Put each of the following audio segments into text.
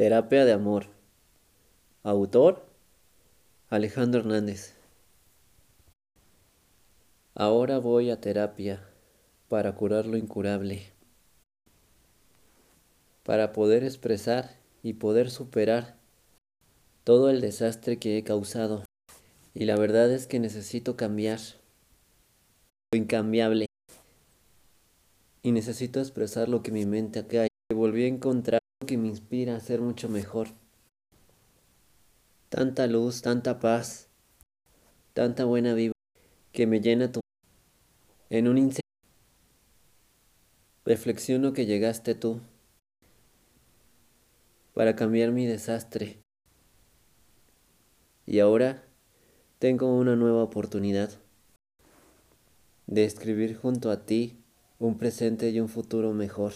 Terapia de amor. Autor Alejandro Hernández. Ahora voy a terapia para curar lo incurable, para poder expresar y poder superar todo el desastre que he causado. Y la verdad es que necesito cambiar lo incambiable y necesito expresar lo que mi mente acá volví a encontrar que me inspira a ser mucho mejor. Tanta luz, tanta paz, tanta buena vibra que me llena tu en un instante. Reflexiono que llegaste tú para cambiar mi desastre. Y ahora tengo una nueva oportunidad de escribir junto a ti un presente y un futuro mejor.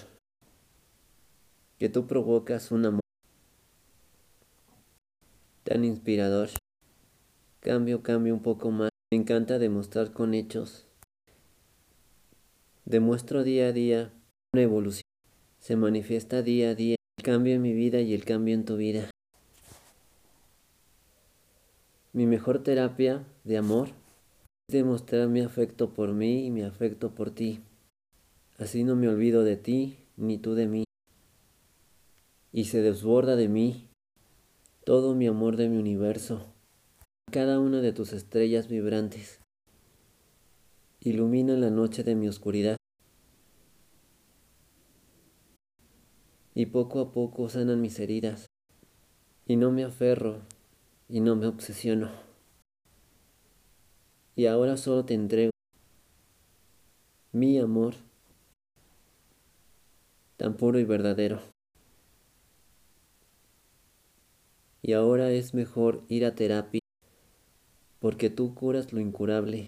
Que tú provocas un amor tan inspirador. Cambio, cambio un poco más. Me encanta demostrar con hechos. Demuestro día a día una evolución. Se manifiesta día a día el cambio en mi vida y el cambio en tu vida. Mi mejor terapia de amor es demostrar mi afecto por mí y mi afecto por ti. Así no me olvido de ti, ni tú de mí. Y se desborda de mí todo mi amor de mi universo, cada una de tus estrellas vibrantes. Ilumina la noche de mi oscuridad. Y poco a poco sanan mis heridas. Y no me aferro y no me obsesiono. Y ahora solo te entrego mi amor tan puro y verdadero. Y ahora es mejor ir a terapia porque tú curas lo incurable,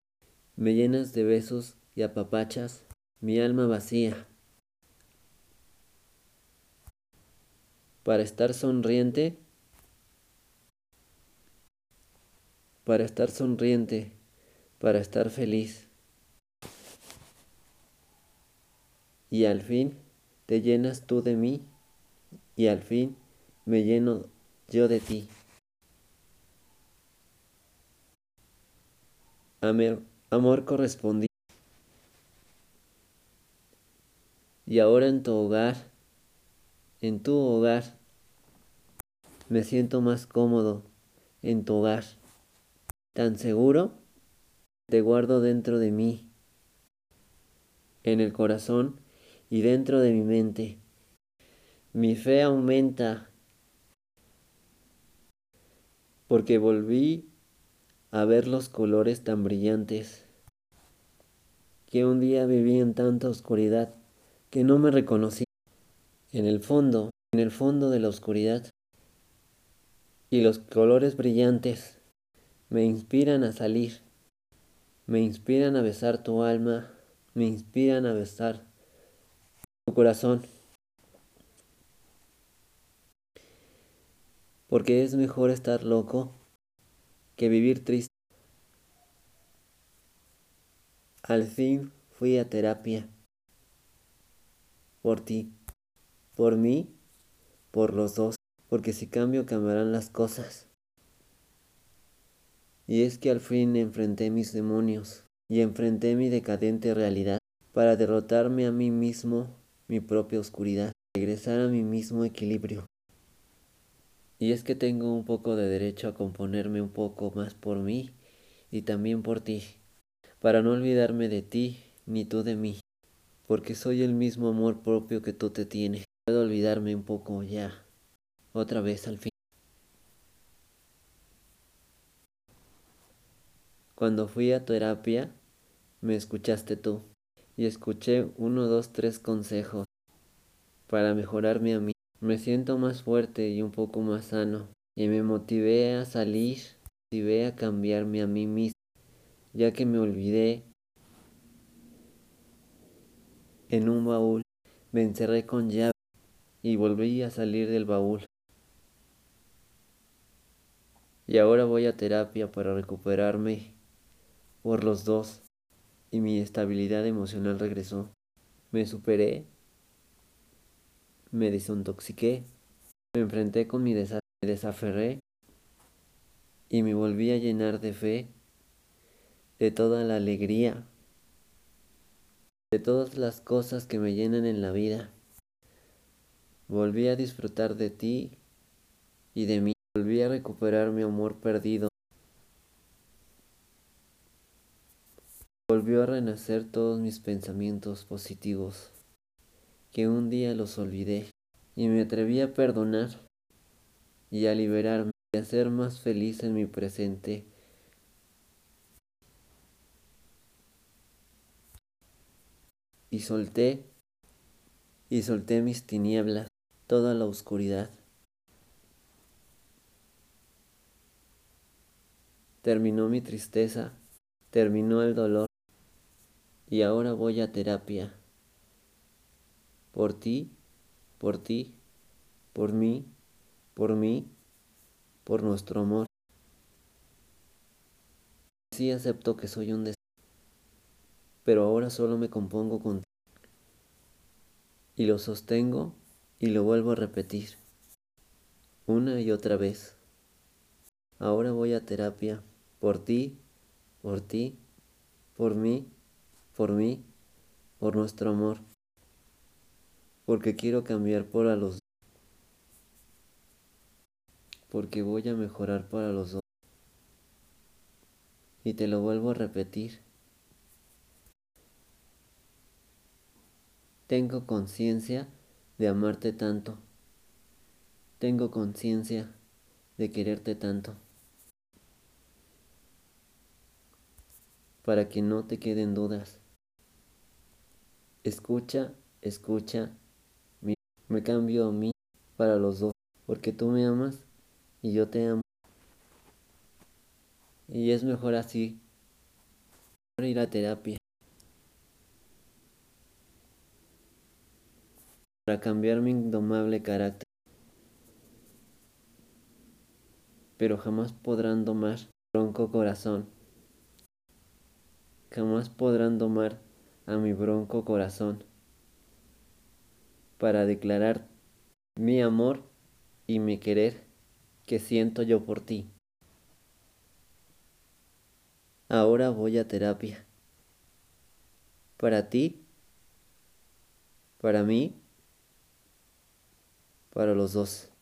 me llenas de besos y apapachas mi alma vacía. Para estar sonriente, para estar sonriente, para estar feliz. Y al fin te llenas tú de mí y al fin me lleno yo de ti. Amor, amor correspondido. Y ahora en tu hogar, en tu hogar, me siento más cómodo en tu hogar. Tan seguro, te guardo dentro de mí, en el corazón y dentro de mi mente. Mi fe aumenta porque volví a ver los colores tan brillantes que un día viví en tanta oscuridad que no me reconocí. En el fondo, en el fondo de la oscuridad. Y los colores brillantes me inspiran a salir, me inspiran a besar tu alma, me inspiran a besar tu corazón. Porque es mejor estar loco que vivir triste. Al fin fui a terapia. Por ti, por mí, por los dos. Porque si cambio cambiarán las cosas. Y es que al fin enfrenté mis demonios y enfrenté mi decadente realidad para derrotarme a mí mismo mi propia oscuridad, regresar a mi mismo equilibrio. Y es que tengo un poco de derecho a componerme un poco más por mí y también por ti, para no olvidarme de ti ni tú de mí, porque soy el mismo amor propio que tú te tienes. Puedo olvidarme un poco ya, otra vez al fin. Cuando fui a terapia, me escuchaste tú y escuché uno, dos, tres consejos para mejorarme a mí. Me siento más fuerte y un poco más sano y me motivé a salir, motivé a cambiarme a mí mismo, ya que me olvidé en un baúl, me encerré con llave y volví a salir del baúl. Y ahora voy a terapia para recuperarme por los dos y mi estabilidad emocional regresó. Me superé, me desintoxiqué, Me enfrenté con mi desastre, me desaferré y me volví a llenar de fe, de toda la alegría, de todas las cosas que me llenan en la vida. Volví a disfrutar de ti y de mí. Volví a recuperar mi amor perdido. Volvió a renacer todos mis pensamientos positivos, que un día los olvidé, y me atreví a perdonar y a liberarme y a ser más feliz en mi presente. Y solté, y solté mis tinieblas, toda la oscuridad. Terminó mi tristeza, terminó el dolor y ahora voy a terapia. Por ti, por ti, por mí, por mí, por nuestro amor. Sí acepto que soy un des pero ahora solo me compongo contigo. Y lo sostengo y lo vuelvo a repetir. Una y otra vez. Ahora voy a terapia. Por ti, por ti, por mí, por mí, por nuestro amor. Porque quiero cambiar para los porque voy a mejorar para los dos. Y te lo vuelvo a repetir. Tengo conciencia de amarte tanto. Tengo conciencia de quererte tanto. Para que no te queden dudas. Escucha, escucha. Me cambio a mí para los dos. Porque tú me amas y yo te amo. Y es mejor así. Ir a terapia. Para cambiar mi indomable carácter. Pero jamás podrán domar bronco corazón. Jamás podrán domar a mi bronco corazón para declarar mi amor y mi querer que siento yo por ti. Ahora voy a terapia. Para ti, para mí, para los dos.